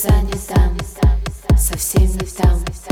к не там, совсем не там.